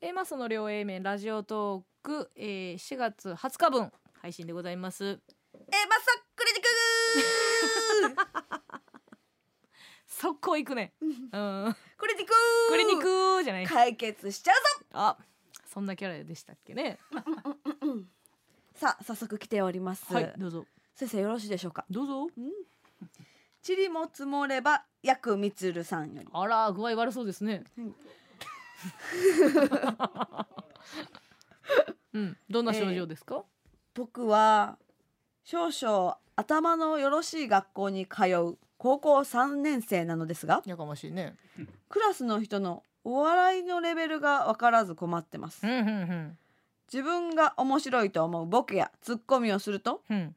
A マスの両 A 面ラジオトーク、えー、4月20日分配信でございます。えまさクリティク速攻 行くね。うん。クリティククリニックじゃない。解決しちゃうぞ！あそんなキャラでしたっけね。さあ早速来ております、はいどうぞ。先生よろしいでしょうか？どうぞ。塵も積もればやくみつるさんより。あら具合悪そうですね。うん うん。どんな症状ですか、僕は少々頭のよろしい学校に通う。高校3年生なのですがやかましいね。クラスの人のお笑いのレベルが分からず困ってます。うんうん自分が面白いと思う。ボケやツッコミをするとうん。うん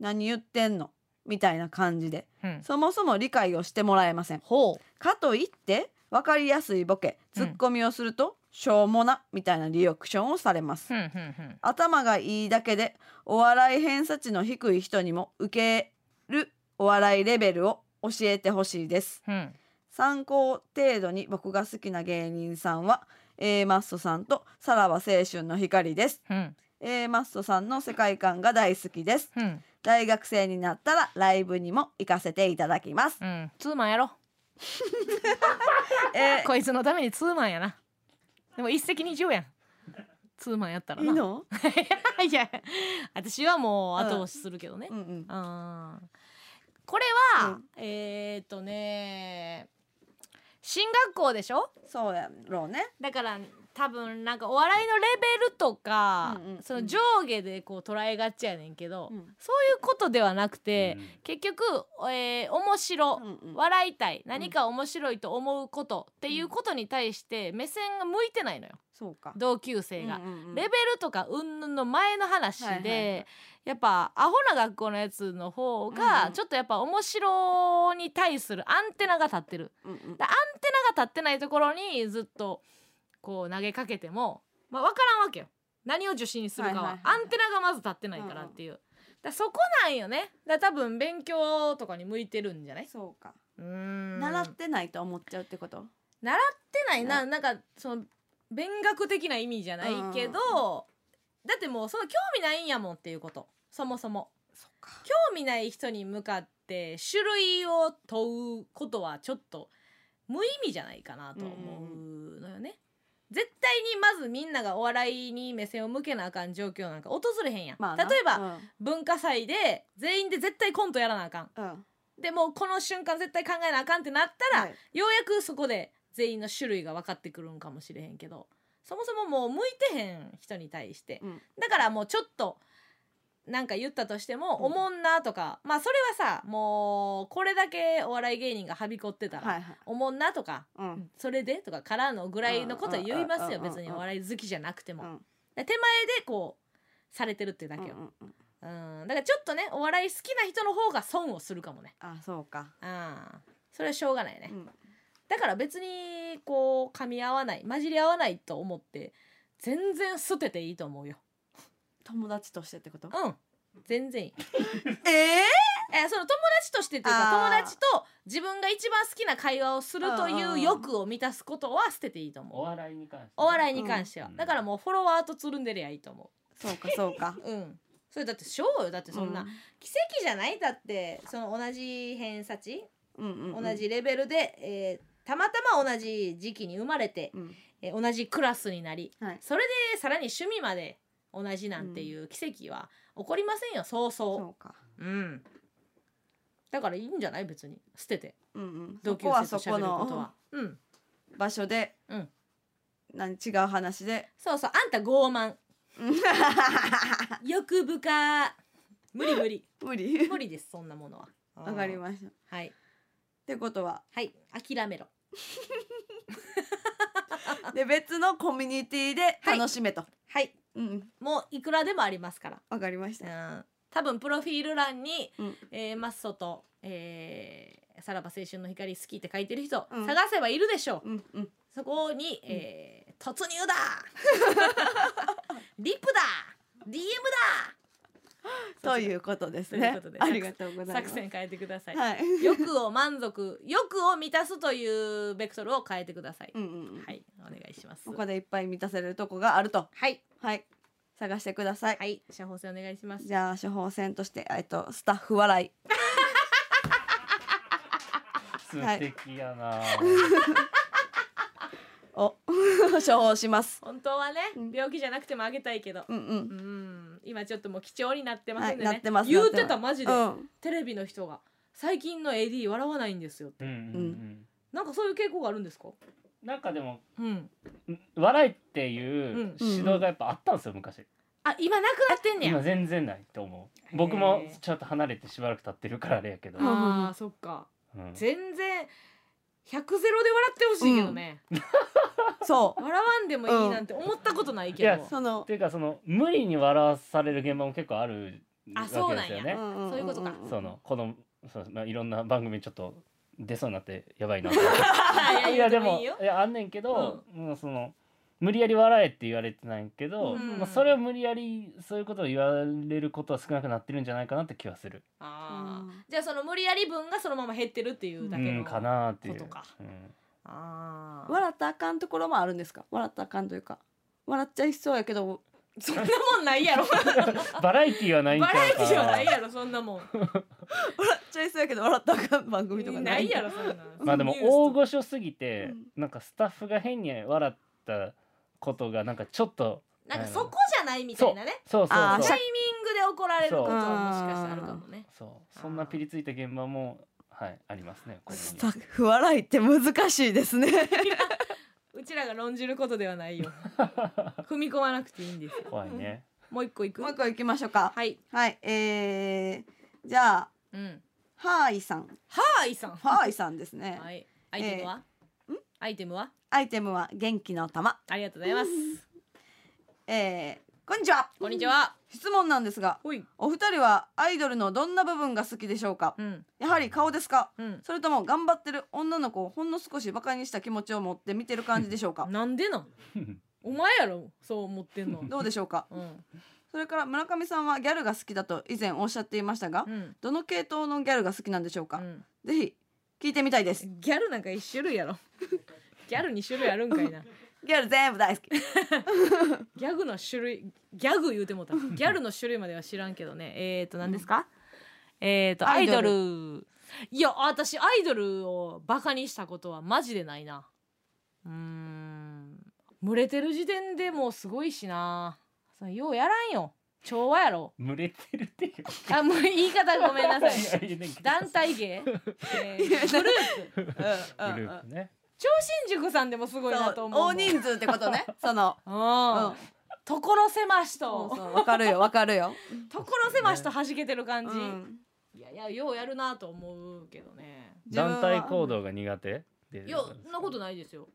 何言ってんの？みたいな感じで。うん。そもそも理解をしてもらえません。ほかといって分かりやすいボケツッコミをすると、しょうもなみたいなリアクションをされます。ううんうん。頭がいいだけでお笑い偏差値の低い人にも受けるお笑いレベルを教えてほしいです。うんうん。参考程度に僕が好きな芸人さんは A マッソさんとさらば青春の光です。うん。A マッソさんの世界観が大好きです。うん。大学生になったらライブにも行かせていただきます、うん。ツーマンやろ え こいつのためにツーマンやな。でも一石二鳥やん。ツーマンやったらな。ーいいの？いや私はもう後押しするけどね、うんうん。あー。これは、うん。えーっとね進学校でしょ？そうやろうね。だから多分なんかお笑いのレベルとか、うんうんその上下でこう捉えがちやねんけど、うん。そういうことではなくて、うん。結局、えー面白、うんうん。笑いたい何か面白いと思うことっていうことに対して目線が向いてないのよ。そうか。同級生が。うんうんうん。レベルとか云々の前の話で、はいはいはい。やっぱアホな学校のやつの方うんうん。がちょっとやっぱ面白に対するアンテナが立ってる。うんうん。だアンテナが立ってないところにずっとこう投げかけても、まあ、分からんわけよ。何を受信するかは,、はいはいはいはい。アンテナがまず立ってないからっていう、だからそこなんよね。だから多分勉強とかに向いてるんじゃない？そうか。うーん。習ってないと思っちゃうってこと？習ってない。な。なんかその勉学的な意味じゃないけど、だってもうその興味ないんやもんっていうこと。そもそも。そっか。興味ない人に向かって種類を問うことはちょっと無意味じゃないかなと思う絶対にまずみんながお笑いに目線を向けなあかん状況なんか訪れへんやん、まあな。例えば、文化祭で全員で絶対コントやらなあかんうん。うん。でもうこの瞬間絶対考えなあかんってなったら、はい。ようやくそこで全員の種類が分かってくるんかもしれへんけどそもそももう向いてへん人に対してうん。だからもうちょっとなんか言ったとしても、うん。おもんなとかまあそれはさもうこれだけお笑い芸人がはびこってたら、はいはい。おもんなとか、うん。それでとかからのぐらいのことは言いますようんうん別に。お笑い好きじゃなくても、うん。で手前でこうされてるっていうだけよ、うんうんうんうん。だからちょっとねお笑い好きな人の方が損をするかもね。あそうか。ああそれはしょうがないね、うん。だから別にこう噛み合わない混じり合わないと思って全然捨てていいと思うよ友達としてってこと？うん。全然いい。えええその友達としてというかあー。友達と自分が一番好きな会話をするという欲を満たすことは捨てていいとお思う。笑いに関してね。お笑いに関しては、うん。だからもうフォロワーとつるんでりゃいいと思そうかそうか。う うん。それだってしょうよ。だってそんな、うん。奇跡じゃない？だってその同じ偏差値、うんうんうん。同じレベルで、えーたまたま同じ時期に生まれて、うん。えー同じクラスになりはい。それでさらに趣味まで同じなんていう奇跡は起こりませんよそうそそうか。ううん。だからいいんじゃない？別に。捨てて。うんうん。同級そこは生と喋るそこのことは。うん。場所でうん。何違う話で。そうそう。あんた傲慢。う ん欲深無理無理。無理。無理ですそんなものは。わかりました。っはい。てことは。はい。諦めろ。で別のコミュニティで楽しめと、はいうん。もういくらでもありますから。わかりましうた、ん。多分プロフィール欄に、うん。えーマッソと、えーさらば青春の光好きって書いてる人、うん。探せばいるでしょう、うんうん。そこに、えー突入だ。リプだ。DM だ。ということですというねことでありがとうございます。作戦変えてください、はい。欲を満足 欲を満たすというベクトルを変えてください、うんうんうん。はいお願いします。ここでいっぱい満たせるとこがあると。はいはい。探してください、はい。処方箋お願いします。じゃあ処方箋としてえっとスタッフ笑い。素敵やな、を 処方します。本当はね、うん。病気じゃなくてもあげたいけど。うんうん。うん。今ちょっともう貴重になってますんでね、はいなってます言うてなってたマジで、うん。テレビの人が最近の AD 笑わないんですよって。うんうんうん。なんかそういう傾向があるんですか？なんかでもうん笑いっていううん。指導がやっぱあったんですよ昔。あ今なくなってんねや。今全然ないと思う。僕もちょっと離れてしばらく経ってるからあれやけど、うん。あーそっか。うん。全然100ゼロで笑ってほしいけどね、そ笑わんでもいいなんて思ったことないけど、いやうそのっていうかその無理に笑わされる現場も結構あるあわそうなんや。けですよね。んんん。そういうことか。そのこのそう、まあ、いろんな番組にちょっと出そうになってやばいなと いやい言やでもいやあんねんけど、もうその無理やり笑えって言われてないけど、うん。まあ、それを無理やりそういうことを言われることは少なくなってるんじゃないかなって気はする。あー。うんじゃあその無理やり分がそのまま減ってるっていうだけのうんかなっていう。ことか。うん。あー。笑ったらあかんところもあるんですか？笑ったらあかんというか。笑っちゃいそうやけど。そんなもんないやろ。バラエティーはないんちゃうかバラエティーはないやろそんなもん ちゃいそうやけど笑ったらあかん番組とかないやろそんなまあでも大御所すぎて、うん。なんかスタッフが変に笑ったことがなんかちょっとなんかそこじゃないみたいなね。そうそうそうタイミングで怒られることはもしかしたらあるかもね。そう。そんなピリついた現場もはいありますねスタッフ笑いって難しいですね。うちらが論じることではないよ。踏み込まなくていいんですよ。怖いね。もう一個いく？もう一個行きましょうか。はい。はい。えー、じゃあうんハーイさん。はーいさん。ハーイさんですね。はい。アイテムは、アイテムは？アイテムは元気の玉。ありがとうございます。えー、こんにちは。こんにちは。質問なんですがお二人はアイドルのどんな部分が好きでしょうか？うん。やはり顔ですか？うん。それとも頑張ってる女の子をほんの少しバカにした気持ちを持って見てる感じでしょうか？なんでなん？お前やろそう思ってんの。どうでしょうか？うんそれから村上さんはギャルが好きだと以前おっしゃっていましたがうん。どの系統のギャルが好きなんでしょうか、うん。ぜひ聞いてみたいです。ギャルなんか一種類やろ。ギャルに種類あるんかいな。ギャル全部大好き。ギャグの種類ギャグ言うてもうた。ギャルの種類までは知らんけどね。えーと何ですか、えーとアイドル。ル。いや私アイドルをバカにしたことはマジでないな。うーん。群れてる時点でもうすごいしなそれようやらんよ。調和やろ。群れてるっていう。あもう言い方ごめんなさい。団体芸、えーグループ。グループね。超新塾さんでもすごいなと思う大人数ってことね。その、ううん。ん、所狭しと。わかるよわかるよ、所狭しと弾けてる感じ、うん。いやいやようやるなと思うけどね。団体行動が苦手？でいやそんなことないですよ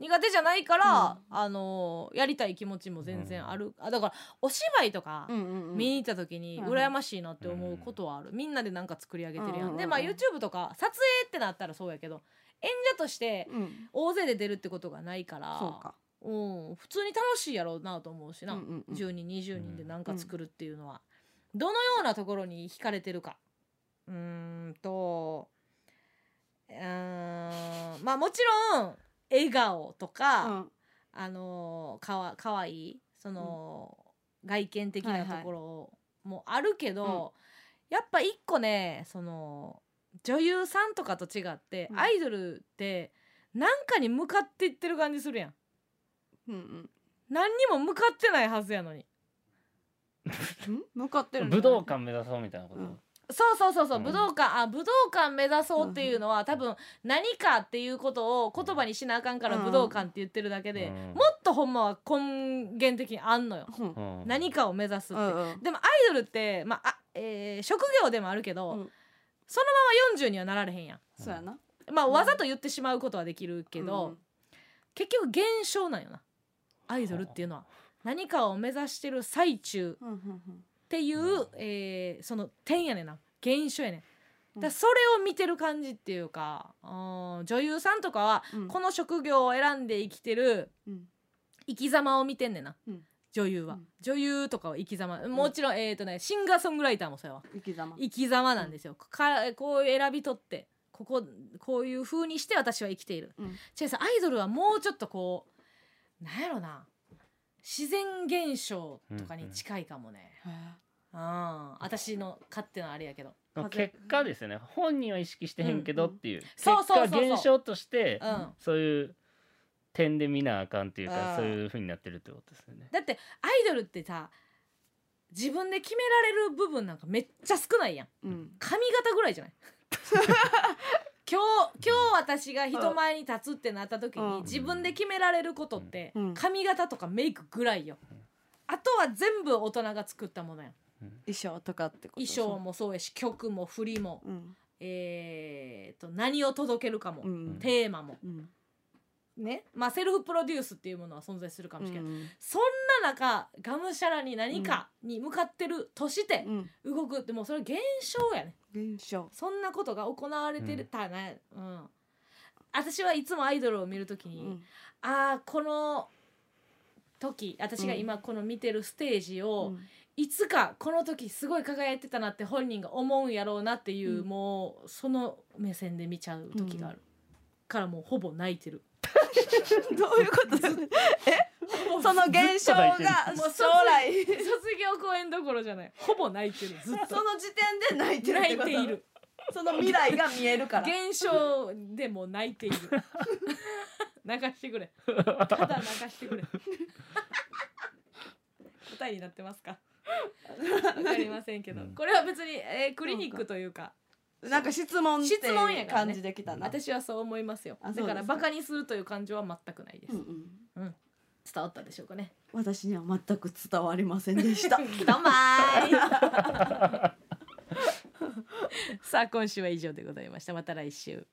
苦手じゃないから、あのやりたい気持ちも全然ある、あだからお芝居とかうんうんうん。見に行った時にうん羨ましいなって思うことはある、みんなでなんか作り上げてるやん、うんうんうん。でまあ YouTube とか撮影ってなったらそうやけど演者としてうん。大勢で出るってことがないからそうか。うん、普通に楽しいやろうなと思うしな、うんうんうん。10人20人で何か作るっていうのは、どのようなところに惹かれてるか。うーんとうーんまあもちろん笑顔とか、うん。あのーかわかわいいその、外見的なところもあるけど、やっぱ一個ねその女優さんとかと違って、うん。アイドルって何かに向かっていってる感じするやん。うんうん。何にも向かってないはずやのに。うん？向かってる武道館目指そうみたいなこと、うんそうそうそうそう、うん。武道館あ武道館目指そうっていうのは、多分何かっていうことを言葉にしなあかんからうん。武道館って言ってるだけで、うん。もっとほんまは根源的にあんのよ、うん。うん。何かを目指すって、でもアイドルって、まああえー職業でもあるけど、うん。そのまま40にはなられへんやん。そうやな。まあうん。わざと言ってしまうことはできるけど、うん。結局現象なんよな。アイドルっていうのは。何かを目指してる最中っていう、うん。えーその点やねんな。現象やねん。うん。だそれを見てる感じっていうか、うん女優さんとかはうん。この職業を選んで生きてるうん。生き様を見てんねんな、うん。女優は、うん。女優とかは生き様。もちろん、えっ、とねシンガーソングライターもそうやわ。生き様。生き様なんですよ、かこう選び取ってこここういう風にして私は生きている。うん。違うさアイドルはもうちょっとこうなんやろな。自然現象とかに近いかもね、へうん、私の勝手なあれやけど。風。結果ですよね。本人は意識してへんけどっていう、結果現象として、うん。そういう点で見なあかんっていうあーかそういう風になってるってことですよね。だってアイドルってさ自分で決められる部分なんかめっちゃ少ないやん。えうん。髪型ぐらいじゃない？今日今日私が人前に立つってなった時うん。に自分で決められることってうん。髪型とかメイクぐらいよ。あとは全部大人が作ったものやん衣装とかってこと？衣装もそうやし曲も振りも。うん。えー、と何を届けるかも、うん。テーマも。うん。ね。まあセルフプロデュースっていうものは存在するかもしれない、うん。そんな中がむしゃらに何かに向かってるとしてうん。動くってもうそれ現象やね。現象。そんなことが行われてたね、うん。私はいつもアイドルを見るときに、うん。ああこの時私が今この見てるステージを、うんいつかこの時すごい輝いてたなって本人が思うんやろうなっていう、うん。もうその目線で見ちゃう時がある、からもうほぼ泣いてる。どういうこと その現象がもう将来。卒業公演どころじゃない。ほぼ泣いてるずっと。その時点で泣いてる泣いている。その未来が見えるから。現象でも泣いている。流してくれ。ただ流してくれ。答えになってますか？わかりませんけど、うん。これは別に、えークリニックというかなんか質問って質問や感じできたな。私はそう思いますよ。だからバカにするという感情は全くないです、うんうん。伝わったでしょうかね。私には全く伝わりませんでした。さあ今週は以上でございました。また来週